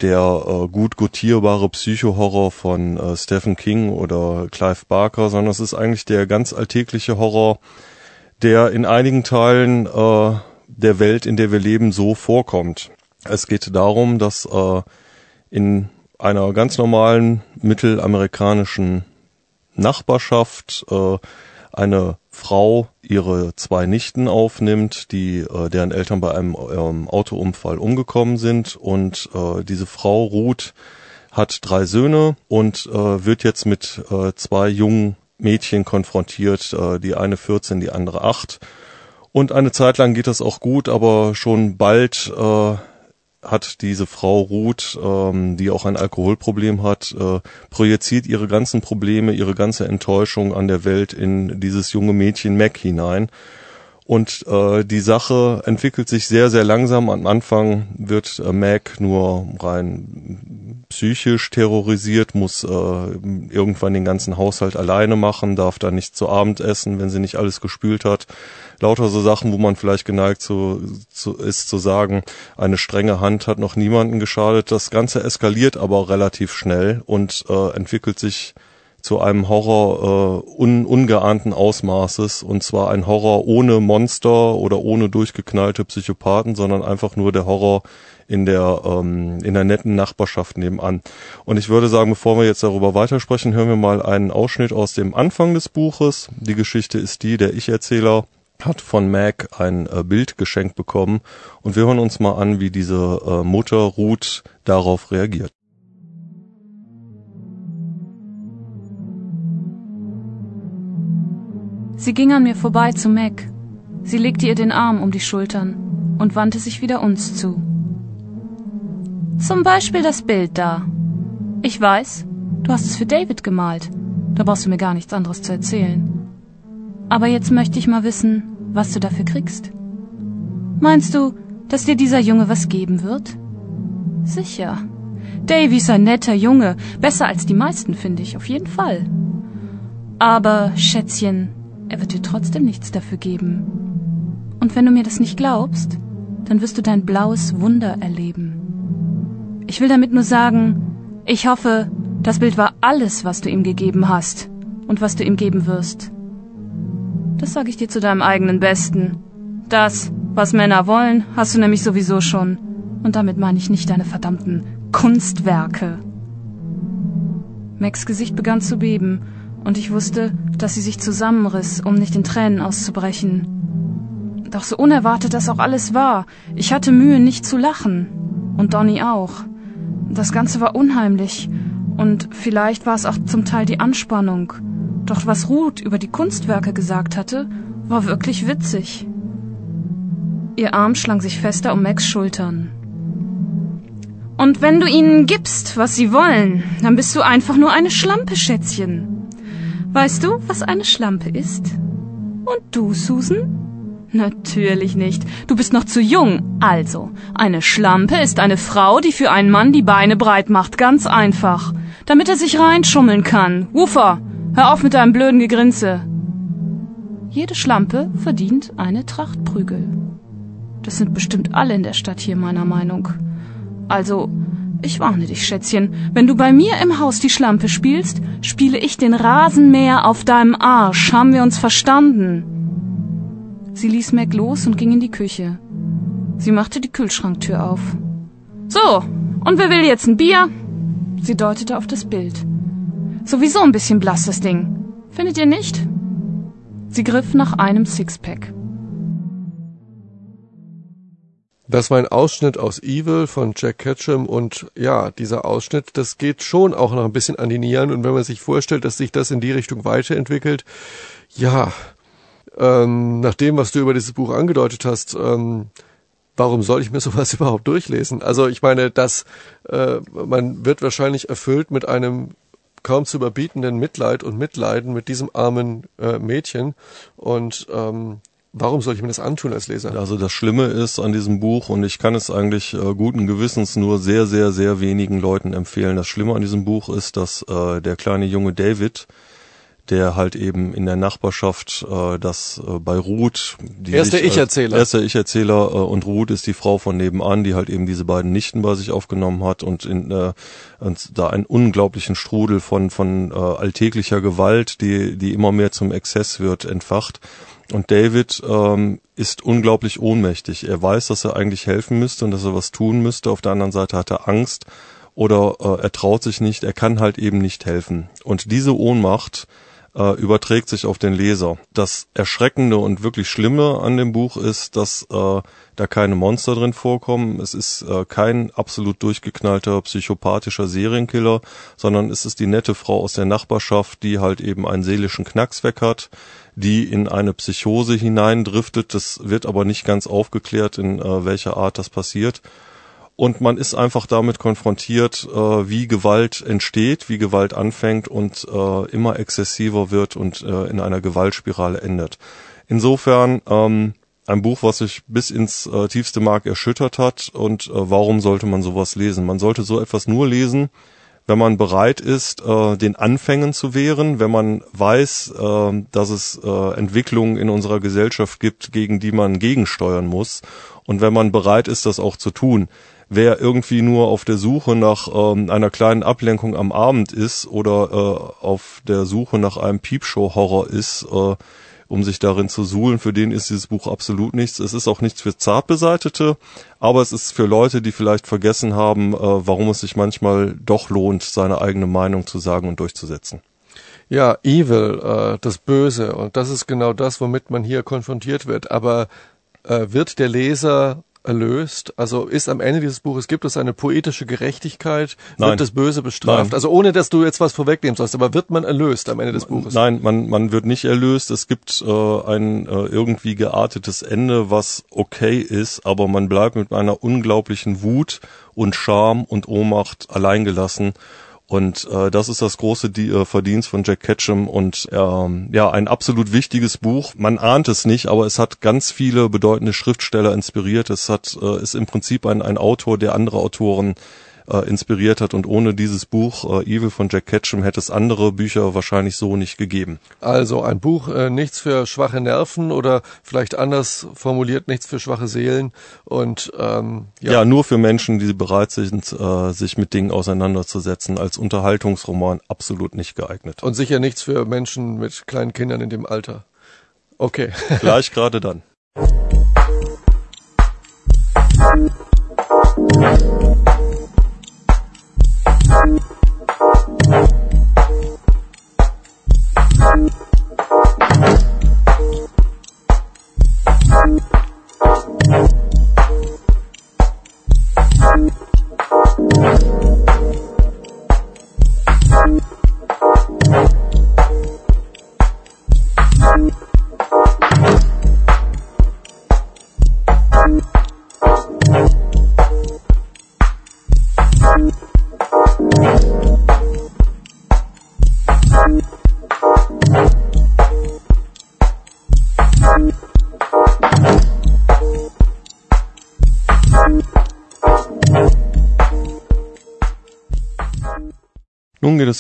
Speaker 2: der äh, gut gutierbare Psycho-Horror von äh, Stephen King oder Clive Barker, sondern es ist eigentlich der ganz alltägliche Horror, der in einigen Teilen äh, der Welt, in der wir leben, so vorkommt. Es geht darum, dass äh, in einer ganz normalen mittelamerikanischen Nachbarschaft äh, eine Frau ihre zwei Nichten aufnimmt, die äh, deren Eltern bei einem ähm, Autounfall umgekommen sind. Und äh, diese Frau Ruth hat drei Söhne und äh, wird jetzt mit äh, zwei jungen Mädchen konfrontiert, äh, die eine 14, die andere 8 und eine Zeit lang geht das auch gut, aber schon bald äh, hat diese Frau Ruth, ähm, die auch ein Alkoholproblem hat, äh, projiziert ihre ganzen Probleme, ihre ganze Enttäuschung an der Welt in dieses junge Mädchen Mac hinein. Und äh, die Sache entwickelt sich sehr, sehr langsam. Am Anfang wird äh, Mac nur rein psychisch terrorisiert, muss äh, irgendwann den ganzen Haushalt alleine machen, darf da nicht zu Abend essen, wenn sie nicht alles gespült hat lauter so Sachen, wo man vielleicht geneigt zu, zu, ist zu sagen, eine strenge Hand hat noch niemanden geschadet. Das Ganze eskaliert aber relativ schnell und äh, entwickelt sich zu einem Horror äh, un, ungeahnten Ausmaßes und zwar ein Horror ohne Monster oder ohne durchgeknallte Psychopathen, sondern einfach nur der Horror in der ähm, in der netten Nachbarschaft nebenan. Und ich würde sagen, bevor wir jetzt darüber weitersprechen, hören wir mal einen Ausschnitt aus dem Anfang des Buches. Die Geschichte ist die, der Ich-Erzähler hat von Mac ein äh, Bild geschenkt bekommen und wir hören uns mal an, wie diese äh, Mutter Ruth darauf reagiert.
Speaker 3: Sie ging an mir vorbei zu Mac. Sie legte ihr den Arm um die Schultern und wandte sich wieder uns zu. Zum Beispiel das Bild da. Ich weiß, du hast es für David gemalt. Da brauchst du mir gar nichts anderes zu erzählen. Aber jetzt möchte ich mal wissen, was du dafür kriegst. Meinst du, dass dir dieser Junge was geben wird? Sicher. Davy ist ein netter Junge, besser als die meisten, finde ich, auf jeden Fall. Aber, Schätzchen, er wird dir trotzdem nichts dafür geben. Und wenn du mir das nicht glaubst, dann wirst du dein blaues Wunder erleben. Ich will damit nur sagen, ich hoffe, das Bild war alles, was du ihm gegeben hast und was du ihm geben wirst. Das sage ich dir zu deinem eigenen Besten. Das, was Männer wollen, hast du nämlich sowieso schon. Und damit meine ich nicht deine verdammten Kunstwerke. Macs Gesicht begann zu beben und ich wusste, dass sie sich zusammenriss, um nicht in Tränen auszubrechen. Doch so unerwartet das auch alles war, ich hatte Mühe, nicht zu lachen. Und Donny auch. Das Ganze war unheimlich. Und vielleicht war es auch zum Teil die Anspannung. Doch was Ruth über die Kunstwerke gesagt hatte, war wirklich witzig. Ihr Arm schlang sich fester um Max Schultern. Und wenn du ihnen gibst, was sie wollen, dann bist du einfach nur eine Schlampe, Schätzchen. Weißt du, was eine Schlampe ist? Und du, Susan? Natürlich nicht. Du bist noch zu jung. Also, eine Schlampe ist eine Frau, die für einen Mann die Beine breit macht. Ganz einfach. Damit er sich reinschummeln kann. Woofer, hör auf mit deinem blöden Gegrinse. Jede Schlampe verdient eine Tracht Prügel. Das sind bestimmt alle in der Stadt hier meiner Meinung. Also, ich warne dich, Schätzchen, wenn du bei mir im Haus die Schlampe spielst, spiele ich den Rasenmäher auf deinem Arsch. Haben wir uns verstanden? Sie ließ Mac los und ging in die Küche. Sie machte die Kühlschranktür auf. So, und wer will jetzt ein Bier? Sie deutete auf das Bild. Sowieso ein bisschen blass, das Ding. Findet ihr nicht? Sie griff nach einem Sixpack.
Speaker 1: Das war ein Ausschnitt aus Evil von Jack Ketchum und ja, dieser Ausschnitt, das geht schon auch noch ein bisschen an die Nieren und wenn man sich vorstellt, dass sich das in die Richtung weiterentwickelt, ja, ähm, nach dem, was du über dieses Buch angedeutet hast, ähm, warum soll ich mir sowas überhaupt durchlesen? Also ich meine, das, äh, man wird wahrscheinlich erfüllt mit einem kaum zu überbietenden Mitleid und Mitleiden mit diesem armen äh, Mädchen und ähm, Warum soll ich mir das antun als Leser?
Speaker 2: Also das Schlimme ist an diesem Buch, und ich kann es eigentlich äh, guten Gewissens nur sehr, sehr, sehr wenigen Leuten empfehlen. Das Schlimme an diesem Buch ist, dass äh, der kleine junge David, der halt eben in der Nachbarschaft äh, das äh, bei Ruth
Speaker 1: die er ist der Ich-Erzähler
Speaker 2: er ist der Ich-Erzähler äh, und Ruth ist die Frau von nebenan die halt eben diese beiden Nichten bei sich aufgenommen hat und in äh, und da einen unglaublichen Strudel von von äh, alltäglicher Gewalt die die immer mehr zum Exzess wird entfacht und David ähm, ist unglaublich ohnmächtig. Er weiß, dass er eigentlich helfen müsste und dass er was tun müsste. Auf der anderen Seite hat er Angst oder äh, er traut sich nicht. Er kann halt eben nicht helfen. Und diese Ohnmacht äh, überträgt sich auf den Leser. Das Erschreckende und wirklich Schlimme an dem Buch ist, dass äh, da keine Monster drin vorkommen. Es ist äh, kein absolut durchgeknallter psychopathischer Serienkiller, sondern es ist die nette Frau aus der Nachbarschaft, die halt eben einen seelischen Knacks weg hat, die in eine Psychose hineindriftet. Das wird aber nicht ganz aufgeklärt, in äh, welcher Art das passiert und man ist einfach damit konfrontiert, äh, wie Gewalt entsteht, wie Gewalt anfängt und äh, immer exzessiver wird und äh, in einer Gewaltspirale endet. Insofern ähm, ein Buch, was sich bis ins äh, tiefste Mark erschüttert hat und äh, warum sollte man sowas lesen? Man sollte so etwas nur lesen, wenn man bereit ist, äh, den Anfängen zu wehren, wenn man weiß, äh, dass es äh, Entwicklungen in unserer Gesellschaft gibt, gegen die man gegensteuern muss und wenn man bereit ist, das auch zu tun wer irgendwie nur auf der Suche nach ähm, einer kleinen Ablenkung am Abend ist oder äh, auf der Suche nach einem Piepshow-Horror ist, äh, um sich darin zu suhlen, für den ist dieses Buch absolut nichts. Es ist auch nichts für Zartbeseitete, aber es ist für Leute, die vielleicht vergessen haben, äh, warum es sich manchmal doch lohnt, seine eigene Meinung zu sagen und durchzusetzen.
Speaker 1: Ja, Evil, äh, das Böse. Und das ist genau das, womit man hier konfrontiert wird. Aber äh, wird der Leser erlöst? Also ist am Ende dieses Buches, gibt es eine poetische Gerechtigkeit?
Speaker 2: Nein.
Speaker 1: Wird das Böse bestraft?
Speaker 2: Nein.
Speaker 1: Also ohne, dass du jetzt was vorwegnehmen sollst, aber wird man erlöst am Ende des Buches?
Speaker 2: Nein, man, man wird nicht erlöst. Es gibt äh, ein äh, irgendwie geartetes Ende, was okay ist, aber man bleibt mit einer unglaublichen Wut und Scham und Ohnmacht alleingelassen. Und äh, das ist das große die, äh, Verdienst von Jack Ketchum und ähm, ja, ein absolut wichtiges Buch. Man ahnt es nicht, aber es hat ganz viele bedeutende Schriftsteller inspiriert. Es hat äh, ist im Prinzip ein, ein Autor, der andere Autoren äh, inspiriert hat und ohne dieses Buch äh, Evil von Jack Ketchum hätte es andere Bücher wahrscheinlich so nicht gegeben.
Speaker 1: Also ein Buch, äh, nichts für schwache Nerven oder vielleicht anders formuliert, nichts für schwache Seelen und ähm,
Speaker 2: Ja,
Speaker 1: ja,
Speaker 2: nur für Menschen, die bereit sind, äh, sich mit Dingen auseinanderzusetzen. Als Unterhaltungsroman absolut nicht geeignet.
Speaker 1: und sicher nichts für Menschen mit kleinen Kindern in dem Alter. Okay.
Speaker 2: Gleich gerade dann.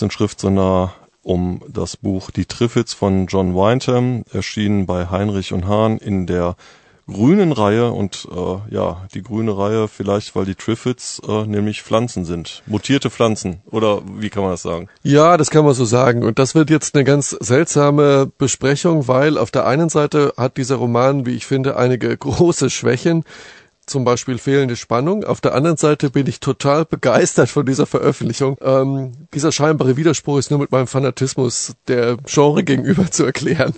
Speaker 2: In Schriftsonar um das Buch Die Triffids von John Wyndham, erschienen bei Heinrich und Hahn in der grünen Reihe und äh, ja, die grüne Reihe vielleicht, weil die Triffids äh, nämlich Pflanzen sind, mutierte Pflanzen oder wie kann man das sagen?
Speaker 1: Ja, das kann man so sagen. Und das wird jetzt eine ganz seltsame Besprechung, weil auf der einen Seite hat dieser Roman, wie ich finde, einige große Schwächen. Zum Beispiel fehlende Spannung. Auf der anderen Seite bin ich total begeistert von dieser Veröffentlichung. Ähm, dieser scheinbare Widerspruch ist nur mit meinem Fanatismus der Genre gegenüber zu erklären.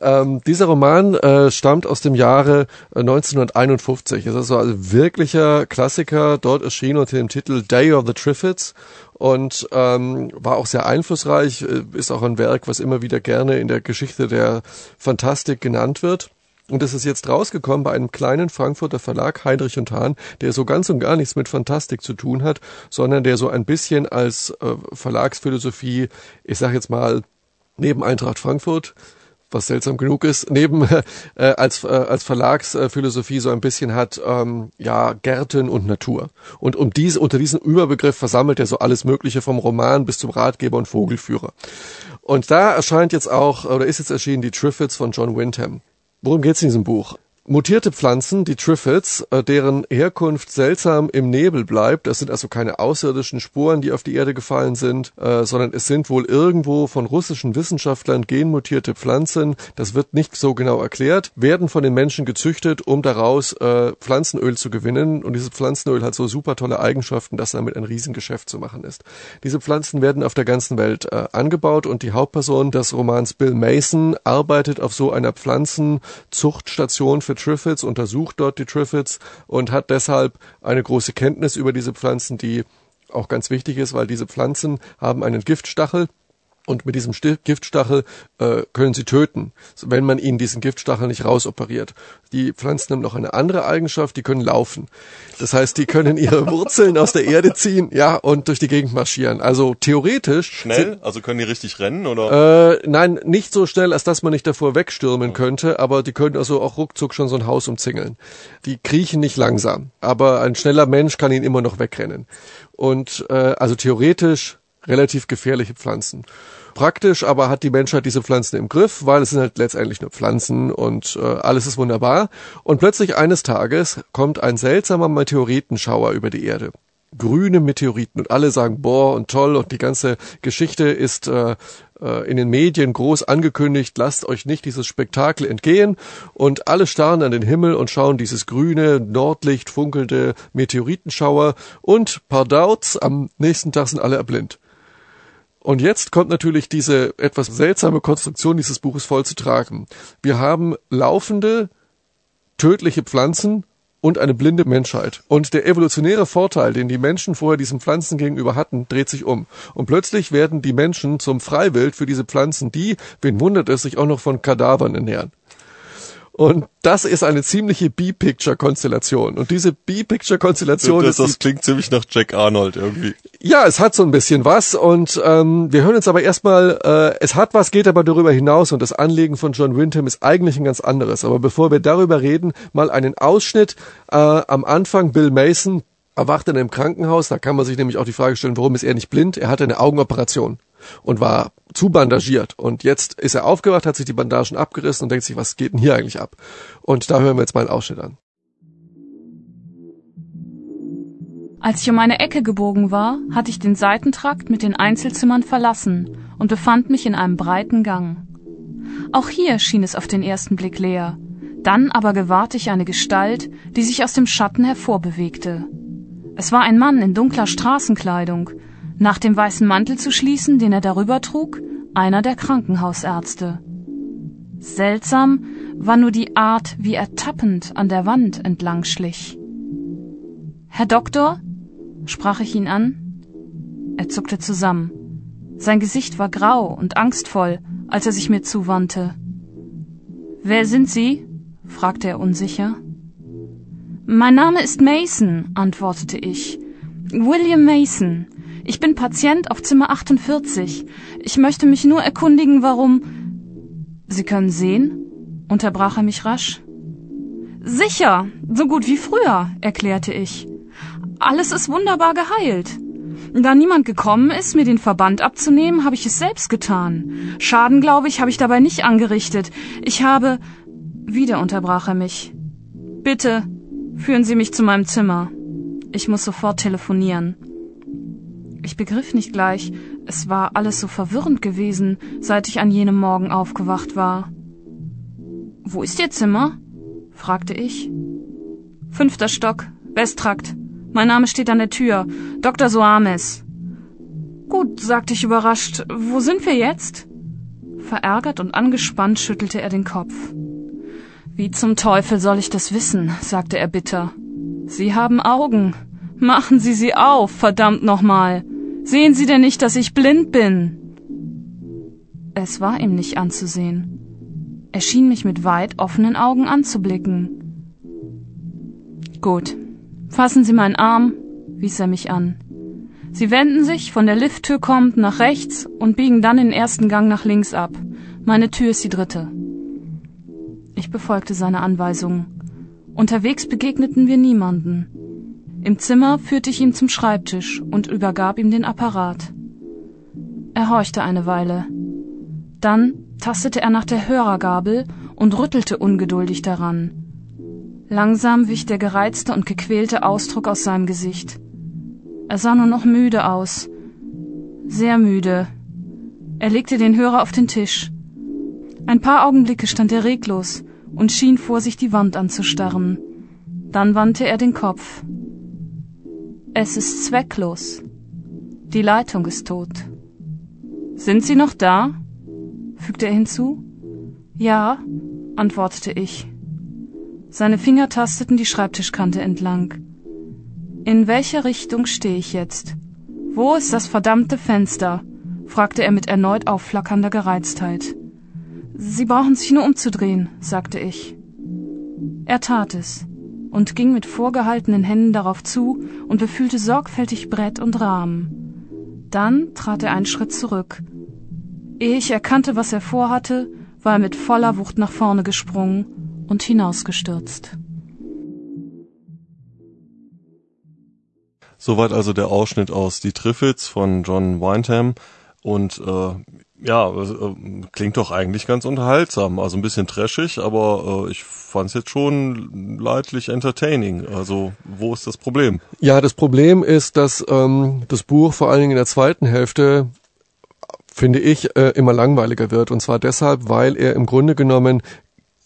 Speaker 1: Ähm, dieser Roman äh, stammt aus dem Jahre äh, 1951. Es ist also ein wirklicher Klassiker, dort erschienen unter dem Titel Day of the Triffids und ähm, war auch sehr einflussreich, äh, ist auch ein Werk, was immer wieder gerne in der Geschichte der Fantastik genannt wird. Und es ist jetzt rausgekommen bei einem kleinen Frankfurter Verlag, Heinrich und Hahn, der so ganz und gar nichts mit Fantastik zu tun hat, sondern der so ein bisschen als äh, Verlagsphilosophie, ich sag jetzt mal, neben Eintracht Frankfurt, was seltsam genug ist, neben äh, als, äh, als Verlagsphilosophie so ein bisschen hat, ähm, ja, Gärten und Natur. Und um diese, unter diesem Überbegriff versammelt er so alles Mögliche vom Roman bis zum Ratgeber und Vogelführer. Und da erscheint jetzt auch, oder ist jetzt erschienen, die Triffids von John Wyndham. Worum geht's in diesem Buch? Mutierte Pflanzen, die Triffids, äh, deren Herkunft seltsam im Nebel bleibt, das sind also keine außerirdischen Spuren, die auf die Erde gefallen sind, äh, sondern es sind wohl irgendwo von russischen Wissenschaftlern genmutierte Pflanzen, das wird nicht so genau erklärt, werden von den Menschen gezüchtet, um daraus äh, Pflanzenöl zu gewinnen. Und dieses Pflanzenöl hat so super tolle Eigenschaften, dass damit ein Riesengeschäft zu machen ist. Diese Pflanzen werden auf der ganzen Welt angebaut. Und die Hauptperson des Romans Bill Mason arbeitet auf so einer Pflanzenzuchtstation für Triffids, untersucht dort die Triffids und hat deshalb eine große Kenntnis über diese Pflanzen, die auch ganz wichtig ist, weil diese Pflanzen haben einen Giftstachel und mit diesem Giftstachel äh, können sie töten, wenn man ihnen diesen Giftstachel nicht rausoperiert. Die Pflanzen haben noch eine andere Eigenschaft, die können laufen. Das heißt, die können ihre Wurzeln aus der Erde ziehen, ja, und durch die Gegend marschieren. Also theoretisch
Speaker 2: Schnell? Also können die richtig rennen oder?
Speaker 1: äh, nein, nicht so schnell, als dass man nicht davor wegstürmen könnte, aber die können also auch ruckzuck schon so ein Haus umzingeln. Die kriechen nicht langsam, aber ein schneller Mensch kann ihn immer noch wegrennen. Und äh, also theoretisch relativ gefährliche Pflanzen. Praktisch aber hat die Menschheit diese Pflanzen im Griff, weil es sind halt letztendlich nur Pflanzen und äh, alles ist wunderbar. Und plötzlich eines Tages kommt ein seltsamer Meteoritenschauer über die Erde grüne Meteoriten und alle sagen, boah und toll und die ganze Geschichte ist äh, äh, in den Medien groß angekündigt, lasst euch nicht dieses Spektakel entgehen und alle starren an den Himmel und schauen dieses grüne, Nordlicht funkelnde Meteoritenschauer und Pardauts, am nächsten Tag sind alle erblind. Und jetzt kommt natürlich diese etwas seltsame Konstruktion dieses Buches voll zu tragen. Wir haben laufende, tödliche Pflanzen und eine blinde Menschheit. Und der evolutionäre Vorteil, den die Menschen vorher diesen Pflanzen gegenüber hatten, dreht sich um. Und plötzlich werden die Menschen zum Freiwild für diese Pflanzen, die, wen wundert es, sich auch noch von Kadavern ernähren. Und das ist eine ziemliche B-Picture-Konstellation. Und diese B-Picture-Konstellation
Speaker 2: das, das klingt ziemlich nach Jack Arnold irgendwie.
Speaker 1: Ja, es hat so ein bisschen was. Und ähm, wir hören jetzt aber erstmal, äh, es hat was, geht aber darüber hinaus. Und das Anliegen von John Wyndham ist eigentlich ein ganz anderes. Aber bevor wir darüber reden, mal einen Ausschnitt. Äh, am Anfang Bill Mason erwacht in einem Krankenhaus. Da kann man sich nämlich auch die Frage stellen, warum ist er nicht blind? Er hatte eine Augenoperation und war zu bandagiert. Und jetzt ist er aufgewacht, hat sich die Bandagen abgerissen und denkt sich, was geht denn hier eigentlich ab? Und da hören wir jetzt mal einen Ausschnitt an.
Speaker 3: Als ich um eine Ecke gebogen war, hatte ich den Seitentrakt mit den Einzelzimmern verlassen und befand mich in einem breiten Gang. Auch hier schien es auf den ersten Blick leer. Dann aber gewahrte ich eine Gestalt, die sich aus dem Schatten hervorbewegte. Es war ein Mann in dunkler Straßenkleidung, nach dem weißen Mantel zu schließen, den er darüber trug, einer der Krankenhausärzte. Seltsam war nur die Art, wie er tappend an der Wand entlang schlich. Herr Doktor? sprach ich ihn an. Er zuckte zusammen. Sein Gesicht war grau und angstvoll, als er sich mir zuwandte. Wer sind Sie? fragte er unsicher. Mein Name ist Mason, antwortete ich. William Mason. Ich bin Patient auf Zimmer 48. Ich möchte mich nur erkundigen, warum. Sie können sehen? unterbrach er mich rasch. Sicher, so gut wie früher, erklärte ich. Alles ist wunderbar geheilt. Da niemand gekommen ist, mir den Verband abzunehmen, habe ich es selbst getan. Schaden, glaube ich, habe ich dabei nicht angerichtet. Ich habe. Wieder unterbrach er mich. Bitte, führen Sie mich zu meinem Zimmer. Ich muss sofort telefonieren. Ich begriff nicht gleich, es war alles so verwirrend gewesen, seit ich an jenem Morgen aufgewacht war. Wo ist Ihr Zimmer? fragte ich. Fünfter Stock, Westtrakt. Mein Name steht an der Tür. Dr. Soames. Gut, sagte ich überrascht. Wo sind wir jetzt? Verärgert und angespannt schüttelte er den Kopf. Wie zum Teufel soll ich das wissen? sagte er bitter. Sie haben Augen. Machen Sie sie auf, verdammt nochmal. Sehen Sie denn nicht, dass ich blind bin? Es war ihm nicht anzusehen. Er schien mich mit weit offenen Augen anzublicken. Gut. Fassen Sie meinen Arm, wies er mich an. Sie wenden sich, von der Lifttür kommt, nach rechts und biegen dann den ersten Gang nach links ab. Meine Tür ist die dritte. Ich befolgte seine Anweisungen. Unterwegs begegneten wir niemanden. Im Zimmer führte ich ihn zum Schreibtisch und übergab ihm den Apparat. Er horchte eine Weile. Dann tastete er nach der Hörergabel und rüttelte ungeduldig daran. Langsam wich der gereizte und gequälte Ausdruck aus seinem Gesicht. Er sah nur noch müde aus. Sehr müde. Er legte den Hörer auf den Tisch. Ein paar Augenblicke stand er reglos und schien vor sich die Wand anzustarren. Dann wandte er den Kopf. Es ist zwecklos. Die Leitung ist tot. Sind Sie noch da? fügte er hinzu. Ja, antwortete ich. Seine Finger tasteten die Schreibtischkante entlang. In welcher Richtung stehe ich jetzt? Wo ist das verdammte Fenster? fragte er mit erneut aufflackernder Gereiztheit. Sie brauchen sich nur umzudrehen, sagte ich. Er tat es und ging mit vorgehaltenen Händen darauf zu und befühlte sorgfältig Brett und Rahmen. Dann trat er einen Schritt zurück. Ehe ich erkannte, was er vorhatte, war er mit voller Wucht nach vorne gesprungen und hinausgestürzt.
Speaker 2: Soweit also der Ausschnitt aus Die Triffids von John Windham. Und äh, ja, äh, klingt doch eigentlich ganz unterhaltsam. Also ein bisschen trashig, aber äh, ich fand es jetzt schon leidlich entertaining. Also wo ist das Problem?
Speaker 1: Ja, das Problem ist, dass ähm, das Buch vor allen Dingen in der zweiten Hälfte finde ich, äh, immer langweiliger wird. Und zwar deshalb, weil er im Grunde genommen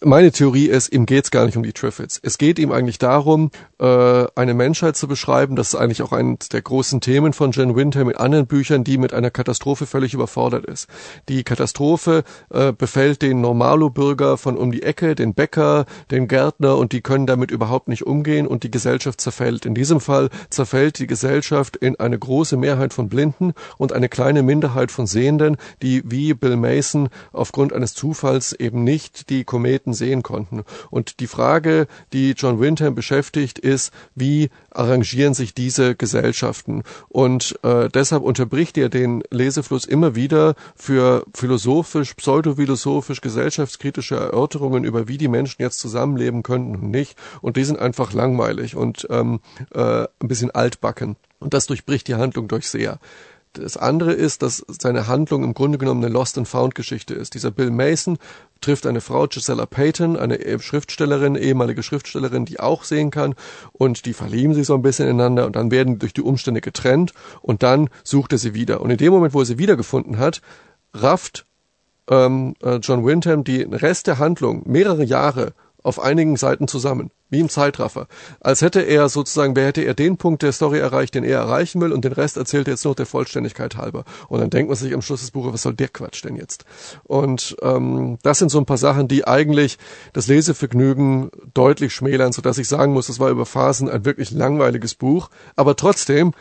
Speaker 1: meine Theorie ist, ihm geht's gar nicht um die Triffids. Es geht ihm eigentlich darum, äh, eine Menschheit zu beschreiben. Das ist eigentlich auch eines der großen Themen von Jen Windham in anderen Büchern, die mit einer Katastrophe völlig überfordert ist. Die Katastrophe äh, befällt den Normalo-Bürger von um die Ecke, den Bäcker, den Gärtner und die können damit überhaupt nicht umgehen und die Gesellschaft zerfällt. In diesem Fall zerfällt die Gesellschaft in eine große Mehrheit von Blinden und eine kleine Minderheit von Sehenden, die wie Bill Mason aufgrund eines Zufalls eben nicht die Kometen sehen konnten. Und die Frage, die John Wyndham beschäftigt, ist, wie arrangieren sich diese Gesellschaften? Und äh, deshalb unterbricht er den Lesefluss immer wieder für philosophisch, pseudophilosophisch, gesellschaftskritische Erörterungen über, wie die Menschen jetzt zusammenleben könnten und nicht. Und die sind einfach langweilig und ähm, äh, ein bisschen altbacken. Und das durchbricht die Handlung durch sehr. Das andere ist, dass seine Handlung im Grunde genommen eine Lost and Found Geschichte ist. Dieser Bill Mason trifft eine Frau, Gisela Payton, eine e-, Schriftstellerin, ehemalige Schriftstellerin, die auch sehen kann und die verlieben sich so ein bisschen ineinander und dann werden durch die Umstände getrennt und dann sucht er sie wieder. Und in dem Moment, wo er sie wiedergefunden hat, rafft ähm, äh, John Wyndham die Rest der Handlung mehrere Jahre auf einigen Seiten zusammen, wie im Zeitraffer. Als hätte er sozusagen, wer hätte er den Punkt der Story erreicht, den er erreichen will, und den Rest erzählt er jetzt noch der Vollständigkeit halber. Und dann denkt man sich am Schluss des Buches, was soll der Quatsch denn jetzt? Und ähm, das sind so ein paar Sachen, die eigentlich das Lesevergnügen deutlich schmälern, sodass ich sagen muss, das war über Phasen ein wirklich langweiliges Buch, aber trotzdem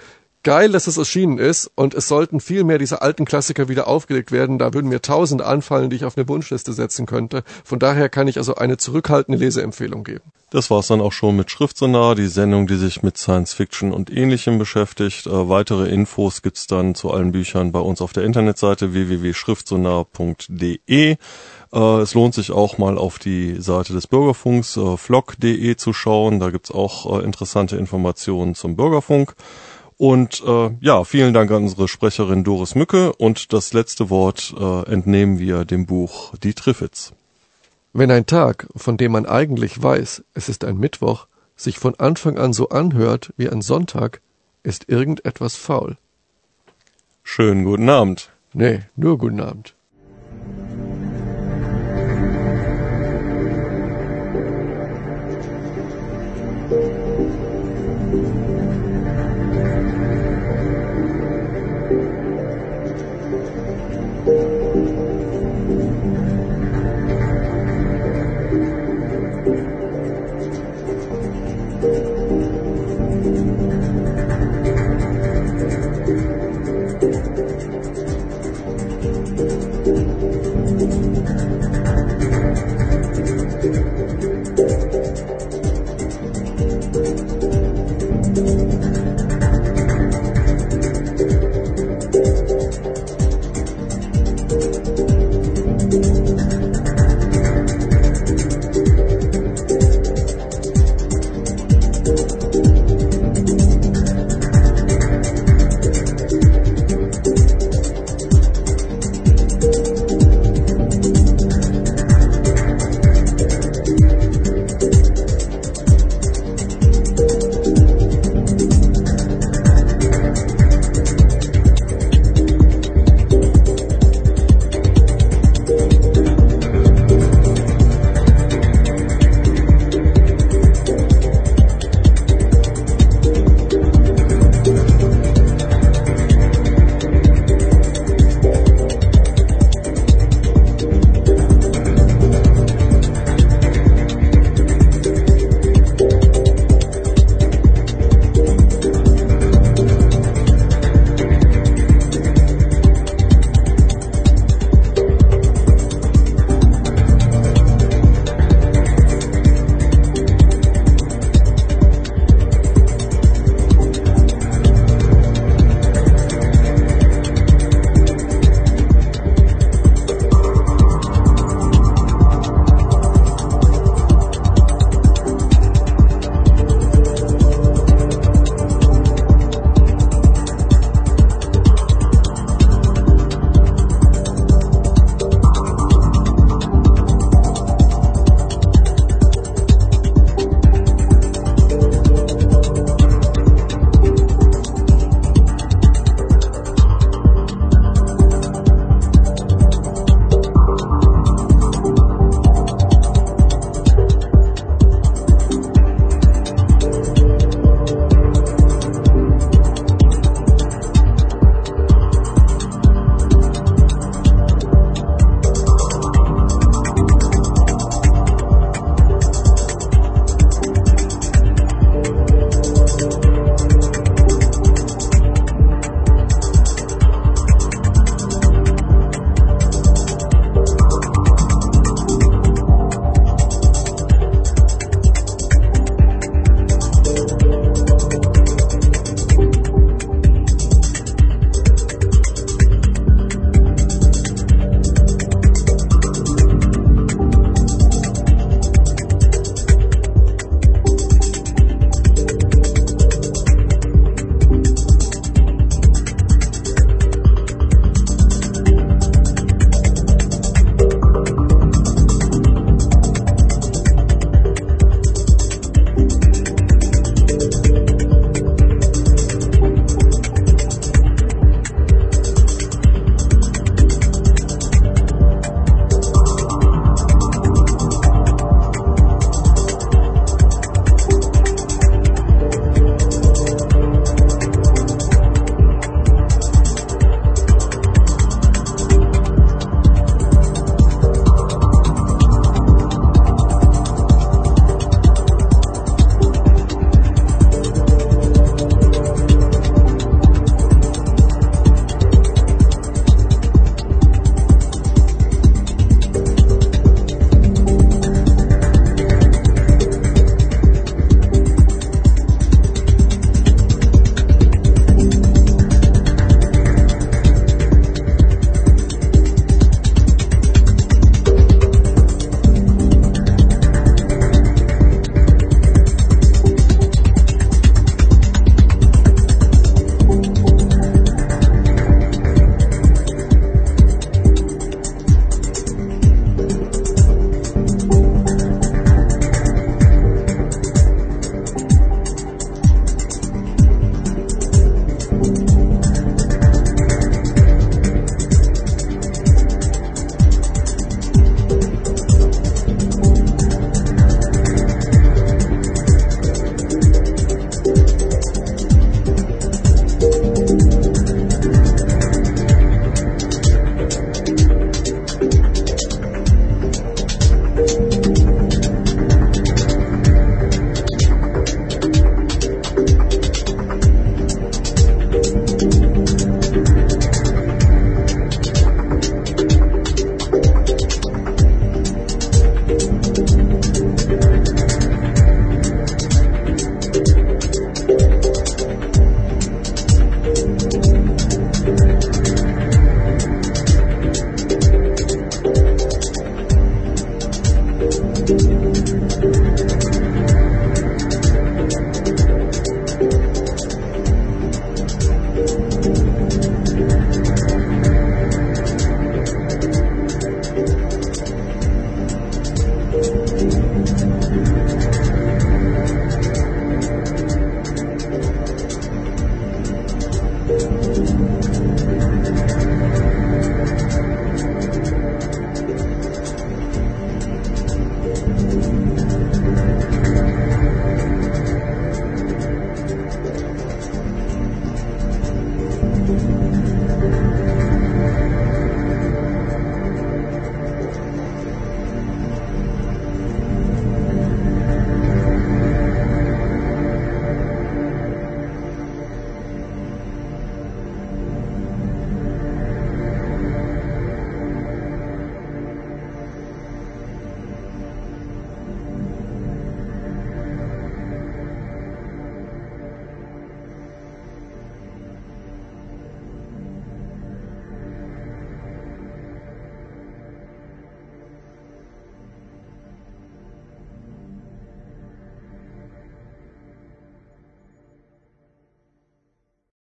Speaker 1: geil, dass es erschienen ist und es sollten viel mehr dieser alten Klassiker wieder aufgelegt werden. Da würden mir tausend anfallen, die ich auf eine Wunschliste setzen könnte. Von daher kann ich also eine zurückhaltende Leseempfehlung geben.
Speaker 2: Das war's dann auch schon mit Schriftsonar, die Sendung, die sich mit Science Fiction und Ähnlichem beschäftigt. Äh, weitere Infos gibt's dann zu allen Büchern bei uns auf der Internetseite www.schriftsonar.de. Äh, es lohnt sich auch mal auf die Seite des Bürgerfunks äh, vlog.de zu schauen. Da gibt's auch äh, interessante Informationen zum Bürgerfunk. Und äh, ja, vielen Dank an unsere Sprecherin Doris Mücke und das letzte Wort äh, entnehmen wir dem Buch Die Triffids.
Speaker 1: Wenn ein Tag, von dem man eigentlich weiß, es ist ein Mittwoch, sich von Anfang an so anhört wie ein Sonntag, ist irgendetwas faul.
Speaker 2: Schönen guten Abend.
Speaker 1: Nee, nur guten Abend.